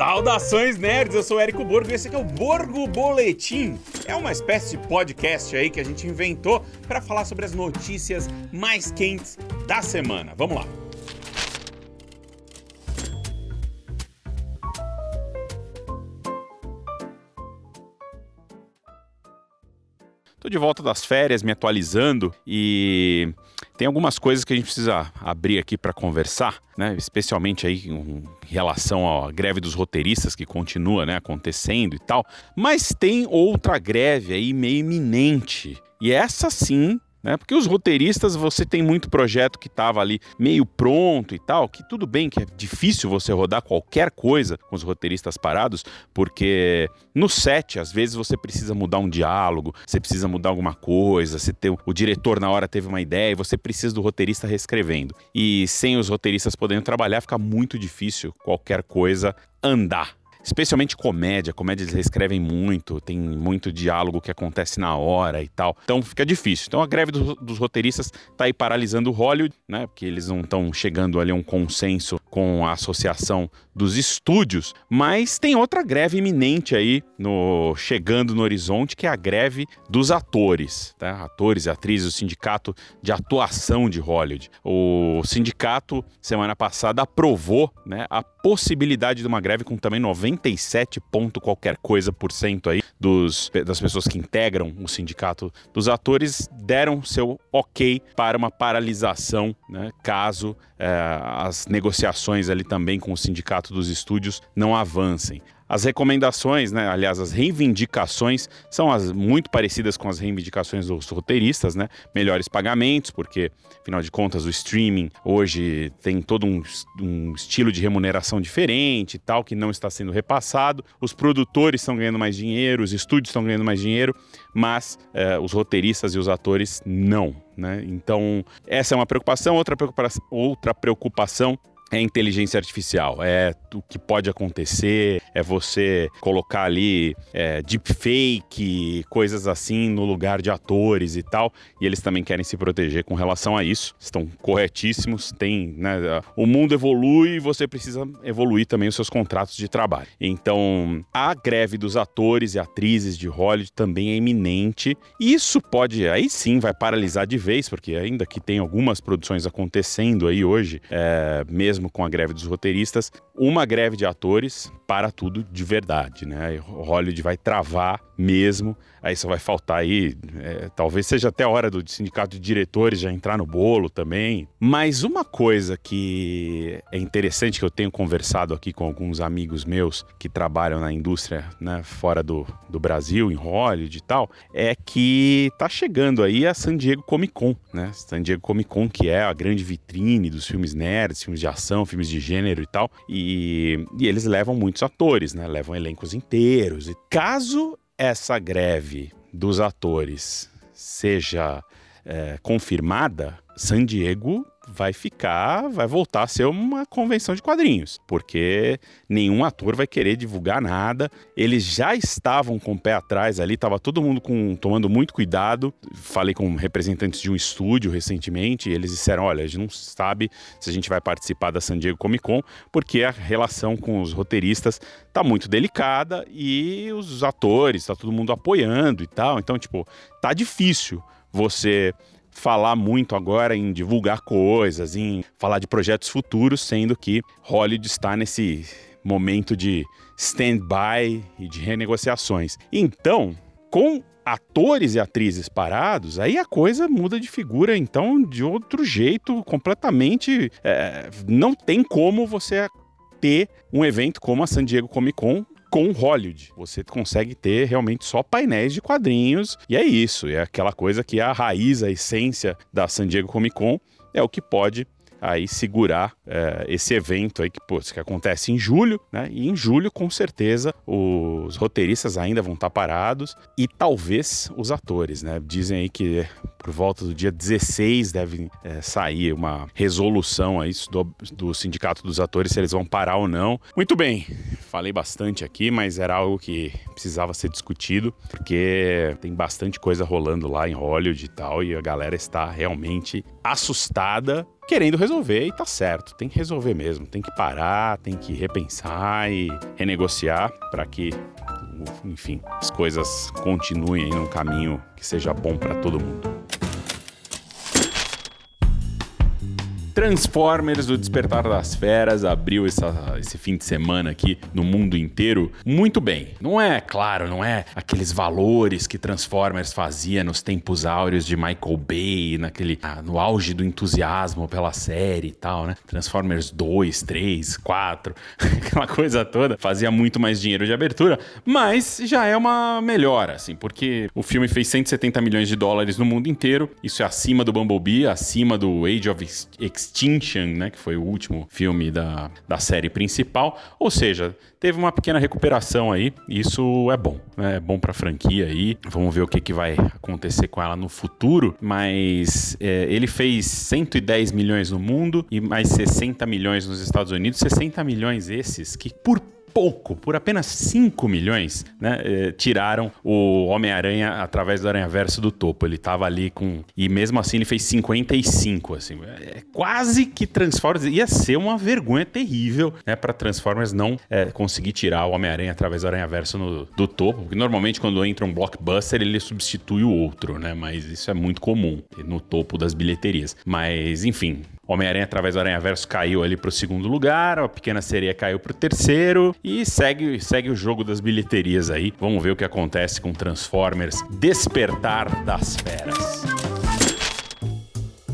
Saudações nerds, eu sou Érico Borgo e esse aqui é o Borgo Boletim. É uma espécie de podcast aí que a gente inventou para falar sobre as notícias mais quentes da semana. Vamos lá. Tô de volta das férias, me atualizando e tem algumas coisas que a gente precisa abrir aqui para conversar, né? Especialmente aí em relação à greve dos roteiristas que continua, né, acontecendo e tal. Mas tem outra greve aí meio iminente. E essa sim né? Porque os roteiristas, você tem muito projeto que estava ali meio pronto e tal, que tudo bem que é difícil você rodar qualquer coisa com os roteiristas parados, porque no set, às vezes você precisa mudar um diálogo, você precisa mudar alguma coisa, você tem, o diretor na hora teve uma ideia e você precisa do roteirista reescrevendo. E sem os roteiristas podendo trabalhar, fica muito difícil qualquer coisa andar especialmente comédia. Comédia eles reescrevem muito, tem muito diálogo que acontece na hora e tal. Então fica difícil. Então a greve do, dos roteiristas tá aí paralisando o Hollywood, né? Porque eles não estão chegando ali a um consenso com a associação dos estúdios, mas tem outra greve iminente aí no chegando no horizonte, que é a greve dos atores, tá? Atores e atrizes, o sindicato de atuação de Hollywood. O sindicato semana passada aprovou, né, a possibilidade de uma greve com também 97 ponto qualquer coisa por cento aí dos, das pessoas que integram o sindicato dos atores deram seu ok para uma paralisação, né, caso é, as negociações ali também com o sindicato dos estúdios não avancem. As recomendações, né, aliás, as reivindicações são as muito parecidas com as reivindicações dos roteiristas, né? Melhores pagamentos, porque, afinal de contas, o streaming hoje tem todo um, um estilo de remuneração diferente e tal, que não está sendo repassado. Os produtores estão ganhando mais dinheiro, os estúdios estão ganhando mais dinheiro, mas eh, os roteiristas e os atores não. Né? Então, essa é uma preocupação. Outra preocupação, outra preocupação é inteligência artificial, é o que pode acontecer, é você colocar ali é, deepfake, coisas assim no lugar de atores e tal, e eles também querem se proteger com relação a isso, estão corretíssimos, tem, né, o mundo evolui e você precisa evoluir também os seus contratos de trabalho. Então, a greve dos atores e atrizes de Hollywood também é iminente, e isso pode, aí sim, vai paralisar de vez, porque ainda que tem algumas produções acontecendo aí hoje, é, mesmo mesmo com a greve dos roteiristas, uma greve de atores para tudo de verdade, né? Hollywood vai travar mesmo, aí só vai faltar aí, é, talvez seja até a hora do sindicato de diretores já entrar no bolo também. Mas uma coisa que é interessante que eu tenho conversado aqui com alguns amigos meus que trabalham na indústria, né, fora do, do Brasil, em Hollywood e tal, é que tá chegando aí a San Diego Comic Con, né? San Diego Comic Con que é a grande vitrine dos filmes nerds, filmes de ação ação, filmes de gênero e tal. E, e eles levam muitos atores, né? Levam elencos inteiros. E caso essa greve dos atores seja é, confirmada, San Diego vai ficar, vai voltar a ser uma convenção de quadrinhos, porque nenhum ator vai querer divulgar nada. Eles já estavam com o pé atrás ali, tava todo mundo com, tomando muito cuidado. Falei com representantes de um estúdio recentemente, eles disseram: olha, a gente não sabe se a gente vai participar da San Diego Comic Con, porque a relação com os roteiristas tá muito delicada e os atores, tá todo mundo apoiando e tal. Então, tipo, tá difícil você falar muito agora em divulgar coisas, em falar de projetos futuros, sendo que Hollywood está nesse momento de stand-by e de renegociações. Então, com atores e atrizes parados, aí a coisa muda de figura, então, de outro jeito, completamente. É, não tem como você ter um evento como a San Diego Comic Con com Hollywood. Você consegue ter realmente só painéis de quadrinhos e é isso. É aquela coisa que é a raiz, a essência da San Diego Comic Con é o que pode aí segurar é, esse evento aí que, pô, que acontece em julho, né? E em julho, com certeza, os roteiristas ainda vão estar parados e talvez os atores, né? Dizem aí que por volta do dia 16 deve é, sair uma resolução aí do, do Sindicato dos Atores se eles vão parar ou não. Muito bem, falei bastante aqui, mas era algo que precisava ser discutido, porque tem bastante coisa rolando lá em Hollywood e tal, e a galera está realmente assustada querendo resolver e tá certo, tem que resolver mesmo, tem que parar, tem que repensar e renegociar para que enfim, as coisas continuem num caminho que seja bom para todo mundo. Transformers, o Despertar das Feras, abriu essa, esse fim de semana aqui no mundo inteiro muito bem. Não é, claro, não é aqueles valores que Transformers fazia nos tempos áureos de Michael Bay, naquele, ah, no auge do entusiasmo pela série e tal, né? Transformers 2, 3, 4, aquela coisa toda. Fazia muito mais dinheiro de abertura, mas já é uma melhora, assim, porque o filme fez 170 milhões de dólares no mundo inteiro. Isso é acima do Bumblebee, acima do Age of Extinction Extinction, né, que foi o último filme da, da série principal. Ou seja, teve uma pequena recuperação aí. Isso é bom, né? é bom para a franquia aí. Vamos ver o que, que vai acontecer com ela no futuro. Mas é, ele fez 110 milhões no mundo e mais 60 milhões nos Estados Unidos. 60 milhões esses que por pouco, por apenas 5 milhões, né, eh, tiraram o Homem-Aranha através do Aranha-Verso do topo. Ele tava ali com. E mesmo assim ele fez 55, assim. É quase que Transformers. Ia ser uma vergonha terrível, né, pra Transformers não é, conseguir tirar o Homem-Aranha através do Aranha-Verso do topo. Porque normalmente quando entra um blockbuster ele substitui o outro, né? Mas isso é muito comum no topo das bilheterias. Mas, enfim, Homem-Aranha através do Aranha-Verso caiu ali pro segundo lugar, a Pequena Sereia caiu pro terceiro e segue, segue o jogo das bilheterias aí. Vamos ver o que acontece com Transformers Despertar das Feras.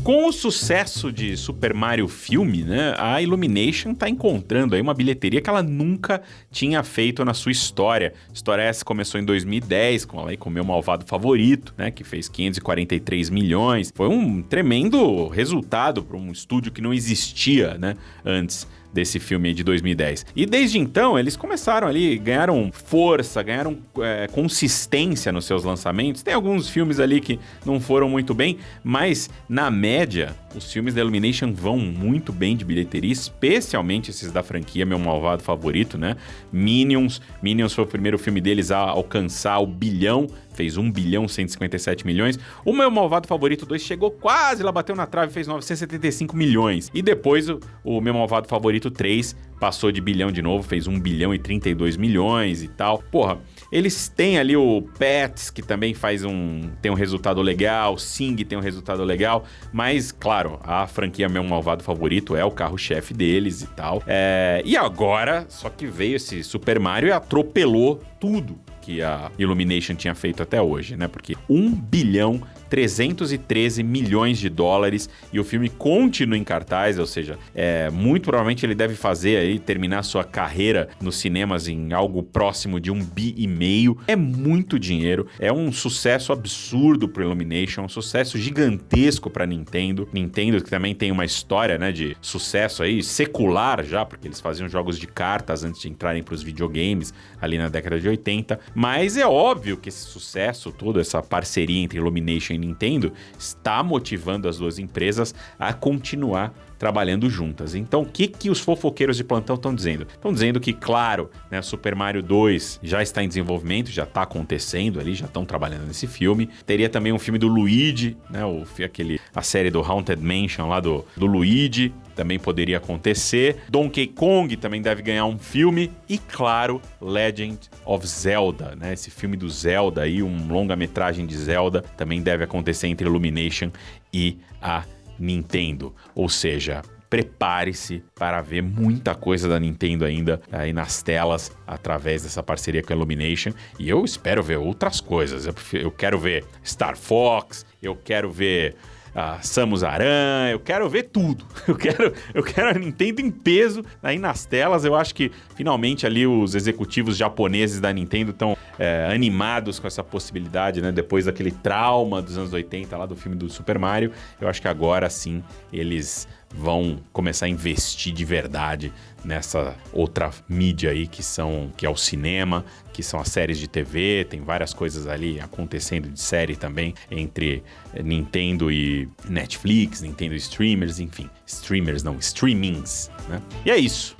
Com o sucesso de Super Mario filme, né, a Illumination está encontrando aí uma bilheteria que ela nunca tinha feito na sua história. A história essa começou em 2010 com ela com o meu malvado favorito, né, que fez 543 milhões. Foi um tremendo resultado para um estúdio que não existia, né, antes desse filme de 2010. E desde então, eles começaram ali, ganharam força, ganharam é, consistência nos seus lançamentos. Tem alguns filmes ali que não foram muito bem, mas na média, os filmes da Illumination vão muito bem de bilheteria, especialmente esses da franquia, meu malvado favorito, né? Minions. Minions foi o primeiro filme deles a alcançar o bilhão fez 1 bilhão 157 milhões. O meu malvado favorito 2 chegou quase, lá bateu na trave, fez 975 milhões. E depois o, o meu malvado favorito 3 passou de bilhão de novo, fez 1 bilhão e 32 milhões e tal. Porra, eles têm ali o Pets, que também faz um. tem um resultado legal, Sing tem um resultado legal, mas, claro, a franquia Meu Malvado Favorito é o carro-chefe deles e tal. É, e agora, só que veio esse Super Mario e atropelou tudo que a Illumination tinha feito até hoje, né? Porque 1 bilhão 313 milhões de dólares e o filme continua em cartaz, ou seja, é, muito provavelmente ele deve fazer aí, terminar sua carreira nos cinemas em algo próximo de um bi e meio. É muito dinheiro, é um sucesso absurdo pro Illumination, um sucesso gigantesco pra Nintendo. Nintendo que também tem uma história, né, de sucesso aí secular já, porque eles faziam jogos de cartas antes de entrarem pros videogames ali na década de 80, mas é óbvio que esse sucesso todo, essa parceria entre Illumination e Nintendo está motivando as duas empresas a continuar trabalhando juntas. Então, o que, que os fofoqueiros de plantão estão dizendo? Estão dizendo que, claro, né, Super Mario 2 já está em desenvolvimento, já está acontecendo ali, já estão trabalhando nesse filme. Teria também um filme do Luigi, né, o, aquele, a série do Haunted Mansion lá do, do Luigi, também poderia acontecer. Donkey Kong também deve ganhar um filme. E, claro, Legend of Zelda, né? Esse filme do Zelda aí, um longa-metragem de Zelda, também deve acontecer entre Illumination e a Nintendo. Ou seja, prepare-se para ver muita coisa da Nintendo ainda aí nas telas através dessa parceria com a Illumination. E eu espero ver outras coisas. Eu, quero ver Star Fox, eu quero ver a Samus Aran, eu quero ver tudo. Eu quero, eu quero a Nintendo em peso aí nas telas. Eu acho que finalmente ali os executivos japoneses da Nintendo estão é, animados com essa possibilidade, né? Depois daquele trauma dos anos 80 lá do filme do Super Mario, eu acho que agora sim eles vão começar a investir de verdade nessa outra mídia aí que são que é o cinema, que são as séries de TV, tem várias coisas ali acontecendo de série também entre Nintendo e Netflix, Nintendo streamers, enfim, streamers não, streamings, né? E é isso.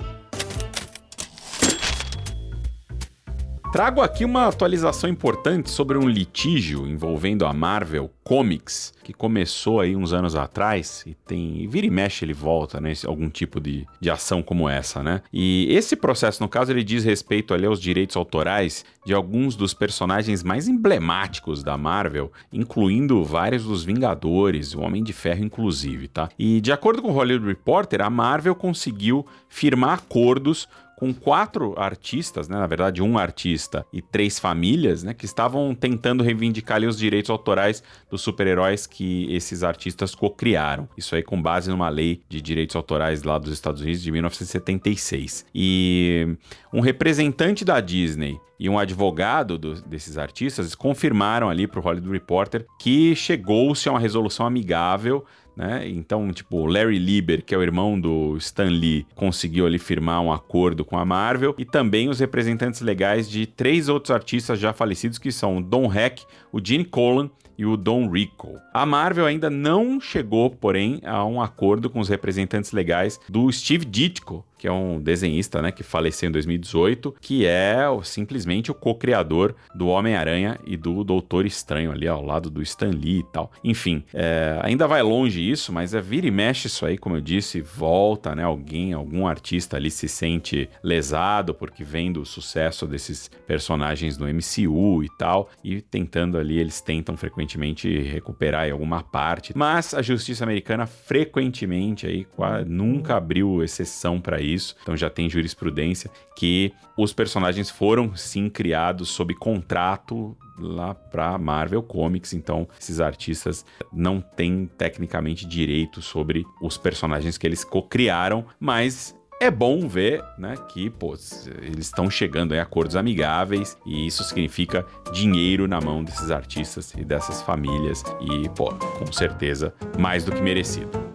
Trago aqui uma atualização importante sobre um litígio envolvendo a Marvel Comics, que começou aí uns anos atrás e tem. Vira e mexe ele volta, né? Algum tipo de, de ação como essa, né? E esse processo, no caso, ele diz respeito ali aos direitos autorais de alguns dos personagens mais emblemáticos da Marvel, incluindo vários dos Vingadores, o Homem de Ferro, inclusive, tá? E de acordo com o Hollywood Reporter, a Marvel conseguiu firmar acordos com quatro artistas, né, na verdade um artista e três famílias, né, que estavam tentando reivindicar ali, os direitos autorais dos super-heróis que esses artistas co-criaram. Isso aí com base numa lei de direitos autorais lá dos Estados Unidos de 1976. E um representante da Disney e um advogado do, desses artistas confirmaram ali para o Hollywood Reporter que chegou-se a uma resolução amigável né? Então, tipo, Larry Lieber, que é o irmão do Stan Lee, conseguiu ali firmar um acordo com a Marvel e também os representantes legais de três outros artistas já falecidos que são o Don Heck, o Gene Colan e o Don Rico. A Marvel ainda não chegou, porém, a um acordo com os representantes legais do Steve Ditko, que é um desenhista né, que faleceu em 2018, que é simplesmente o co-criador do Homem-Aranha e do Doutor Estranho ali ao lado do Stan Lee e tal. Enfim, é, ainda vai longe isso, mas é vira e mexe isso aí, como eu disse, volta, né? Alguém, algum artista ali se sente lesado porque vem do sucesso desses personagens no MCU e tal, e tentando ali, eles tentam frequentemente recuperar alguma parte. Mas a justiça americana frequentemente aí nunca abriu exceção para isso isso, então já tem jurisprudência que os personagens foram sim criados sob contrato lá para Marvel Comics, então esses artistas não têm tecnicamente direito sobre os personagens que eles co-criaram, mas é bom ver, né, que pô, eles estão chegando em acordos amigáveis. E isso significa dinheiro na mão desses artistas e dessas famílias. E, pô, com certeza mais do que merecido.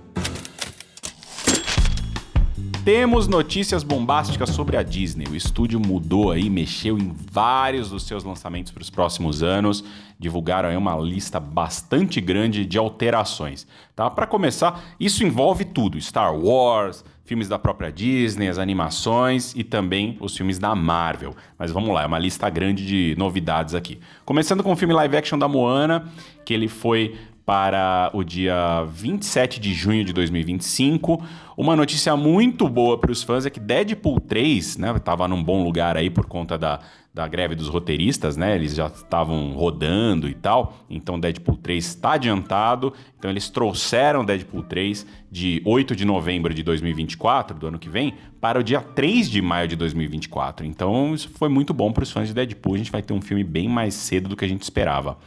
Temos notícias bombásticas sobre a Disney. O estúdio mudou aí, mexeu em vários dos seus lançamentos para os próximos anos. Divulgaram aí uma lista bastante grande de alterações. Tá? Para começar, isso envolve tudo: Star Wars, filmes da própria Disney, as animações e também os filmes da Marvel. Mas vamos lá, é uma lista grande de novidades aqui. Começando com o filme live action da Moana, que ele foi para o dia 27 de junho de 2025. Uma notícia muito boa para os fãs é que Deadpool 3, né, estava num bom lugar aí por conta da, da greve dos roteiristas, né? Eles já estavam rodando e tal. Então Deadpool 3 está adiantado. Então eles trouxeram Deadpool 3 de 8 de novembro de 2024, do ano que vem, para o dia 3 de maio de 2024. Então isso foi muito bom para os fãs de Deadpool. A gente vai ter um filme bem mais cedo do que a gente esperava.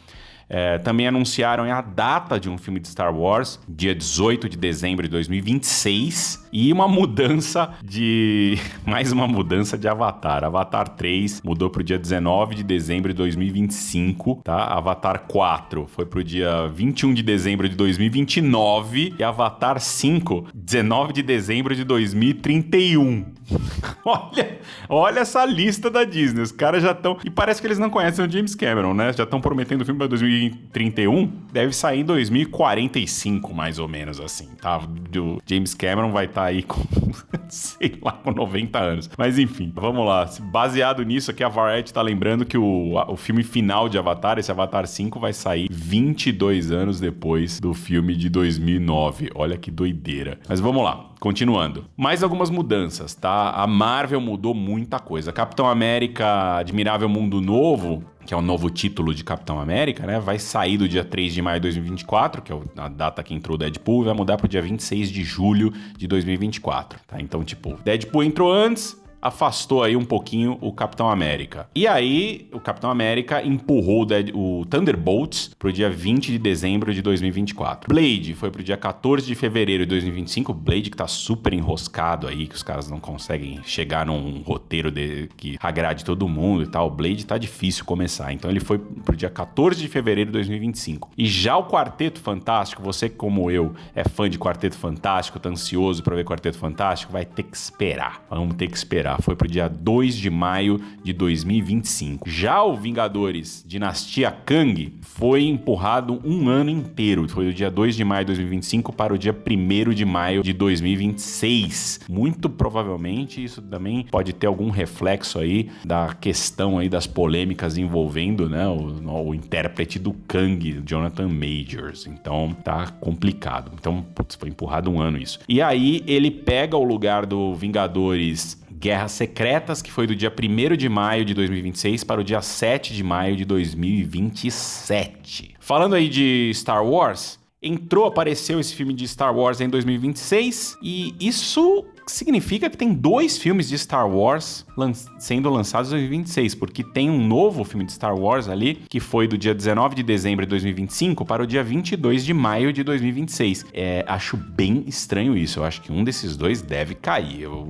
É, também anunciaram a data de um filme de Star Wars, dia 18 de dezembro de 2026, e uma mudança de. mais uma mudança de Avatar. Avatar 3 mudou para o dia 19 de dezembro de 2025, tá? Avatar 4 foi para o dia 21 de dezembro de 2029 e Avatar 5, 19 de dezembro de 2031. olha, olha essa lista da Disney. Os caras já estão. E parece que eles não conhecem o James Cameron, né? Já estão prometendo o filme para 2029. 2031 deve sair em 2045, mais ou menos assim, tá? O James Cameron vai estar tá aí com, sei lá, com 90 anos. Mas enfim, vamos lá. Baseado nisso aqui, a Variety tá lembrando que o, o filme final de Avatar, esse Avatar 5, vai sair 22 anos depois do filme de 2009. Olha que doideira. Mas vamos lá. Continuando. Mais algumas mudanças, tá? A Marvel mudou muita coisa. Capitão América Admirável Mundo Novo que é o novo título de Capitão América, né? Vai sair do dia 3 de maio de 2024, que é a data que entrou o Deadpool, vai mudar para o dia 26 de julho de 2024, tá? Então, tipo, Deadpool entrou antes, afastou aí um pouquinho o Capitão América. E aí, o Capitão América empurrou o, Dead, o Thunderbolts pro dia 20 de dezembro de 2024. Blade foi pro dia 14 de fevereiro de 2025. Blade que tá super enroscado aí, que os caras não conseguem chegar num roteiro de, que agrade todo mundo e tal. Blade tá difícil começar. Então ele foi pro dia 14 de fevereiro de 2025. E já o Quarteto Fantástico, você como eu é fã de Quarteto Fantástico, tá ansioso para ver Quarteto Fantástico, vai ter que esperar. Vamos ter que esperar foi pro dia 2 de maio de 2025. Já o Vingadores Dinastia Kang foi empurrado um ano inteiro. Foi do dia 2 de maio de 2025 para o dia 1 de maio de 2026. Muito provavelmente isso também pode ter algum reflexo aí da questão aí das polêmicas envolvendo né, o, o intérprete do Kang, Jonathan Majors. Então tá complicado. Então, putz, foi empurrado um ano isso. E aí ele pega o lugar do Vingadores Guerras Secretas, que foi do dia 1 de maio de 2026 para o dia 7 de maio de 2027. Falando aí de Star Wars, entrou, apareceu esse filme de Star Wars em 2026 e isso significa que tem dois filmes de Star Wars lan sendo lançados em 2026, porque tem um novo filme de Star Wars ali, que foi do dia 19 de dezembro de 2025 para o dia 22 de maio de 2026. É, acho bem estranho isso. Eu acho que um desses dois deve cair. Eu.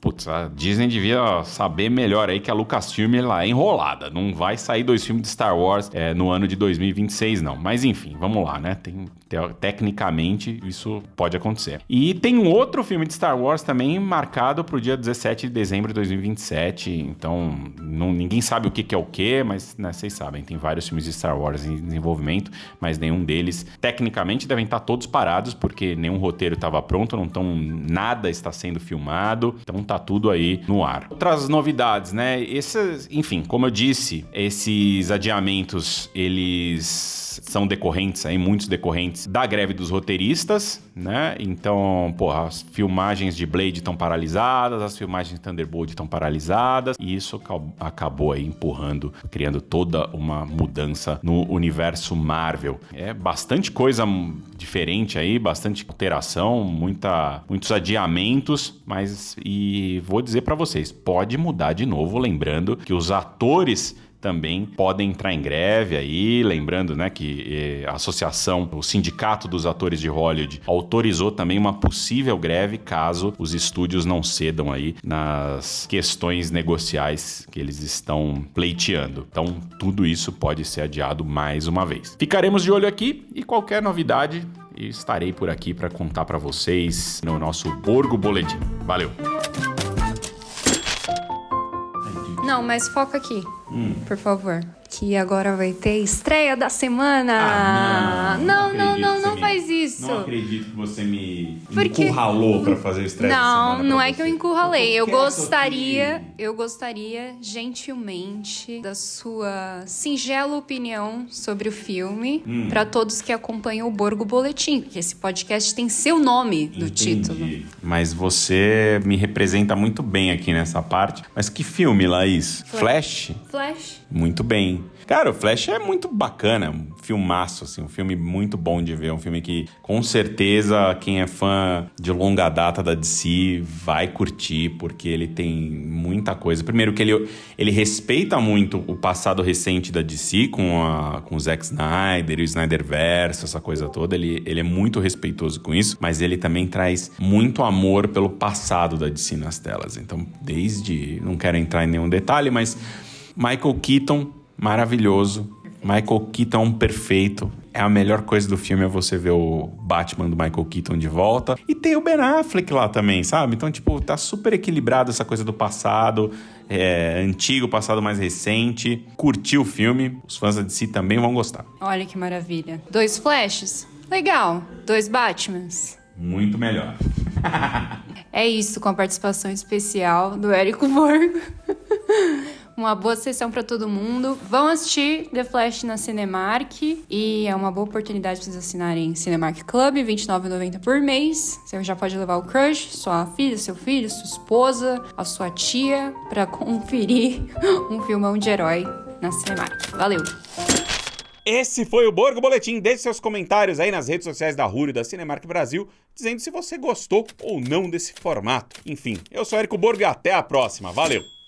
Putz, a Disney devia saber melhor aí que a Lucasfilm lá é enrolada. Não vai sair dois filmes de Star Wars é, no ano de 2026, não. Mas enfim, vamos lá, né? Tem, tecnicamente, isso pode acontecer. E tem um outro filme de Star Wars também marcado para o dia 17 de dezembro de 2027. Então, não, ninguém sabe o que, que é o que, mas né, vocês sabem, tem vários filmes de Star Wars em desenvolvimento, mas nenhum deles, tecnicamente, devem estar todos parados, porque nenhum roteiro estava pronto, não tão, nada está sendo filmado, então tá tudo aí no ar. Outras novidades, né? Esses, enfim, como eu disse, esses adiamentos, eles são decorrentes aí, muitos decorrentes da greve dos roteiristas, né? Então, pô, as filmagens de Blade estão paralisadas, as filmagens de Thunderbolt estão paralisadas, e isso acabou aí empurrando, criando toda uma mudança no universo Marvel. É bastante coisa diferente aí, bastante alteração, muita, muitos adiamentos, mas e vou dizer para vocês, pode mudar de novo, lembrando que os atores também podem entrar em greve aí, lembrando, né, que eh, a associação, o sindicato dos atores de Hollywood autorizou também uma possível greve caso os estúdios não cedam aí nas questões negociais que eles estão pleiteando. Então, tudo isso pode ser adiado mais uma vez. Ficaremos de olho aqui e qualquer novidade estarei por aqui para contar para vocês no nosso Borgo Boletim. Valeu. Não, mas foca aqui, hum. por favor que agora vai ter estreia da semana. Ah, não, não, não, não, não faz isso. Não acredito que você me Porque... encurralou para fazer estreia não, da semana. Não, é você. que eu encurralei. Eu gostaria, eu gostaria gentilmente da sua singela opinião sobre o filme hum. para todos que acompanham o Borgo Boletim, porque esse podcast tem seu nome no Entendi. título. Mas você me representa muito bem aqui nessa parte. Mas que filme, Laís? Flash? Flash. Muito bem. Cara, o Flash é muito bacana, um filmaço, assim, um filme muito bom de ver, um filme que com certeza quem é fã de longa data da DC vai curtir, porque ele tem muita coisa. Primeiro que ele, ele respeita muito o passado recente da DC com, a, com o Zack Snyder e o Snyderverse, essa coisa toda, ele, ele é muito respeitoso com isso, mas ele também traz muito amor pelo passado da DC nas telas. Então, desde, não quero entrar em nenhum detalhe, mas Michael Keaton maravilhoso. Michael Keaton perfeito. É a melhor coisa do filme é você ver o Batman do Michael Keaton de volta. E tem o Ben Affleck lá também, sabe? Então, tipo, tá super equilibrado essa coisa do passado, é, antigo, passado mais recente. Curtiu o filme, os fãs da DC também vão gostar. Olha que maravilha. Dois flashes? Legal. Dois Batmans? Muito melhor. é isso, com a participação especial do Érico Borgo. Uma boa sessão para todo mundo. Vão assistir The Flash na Cinemark e é uma boa oportunidade para vocês assinarem Cinemark Club, R$ 29,90 por mês. Você já pode levar o crush, sua filha, seu filho, sua esposa, a sua tia para conferir um filmão de herói na Cinemark. Valeu! Esse foi o Borgo Boletim. Deixe seus comentários aí nas redes sociais da Rúrio da Cinemark Brasil, dizendo se você gostou ou não desse formato. Enfim, eu sou Érico Borgo e até a próxima. Valeu!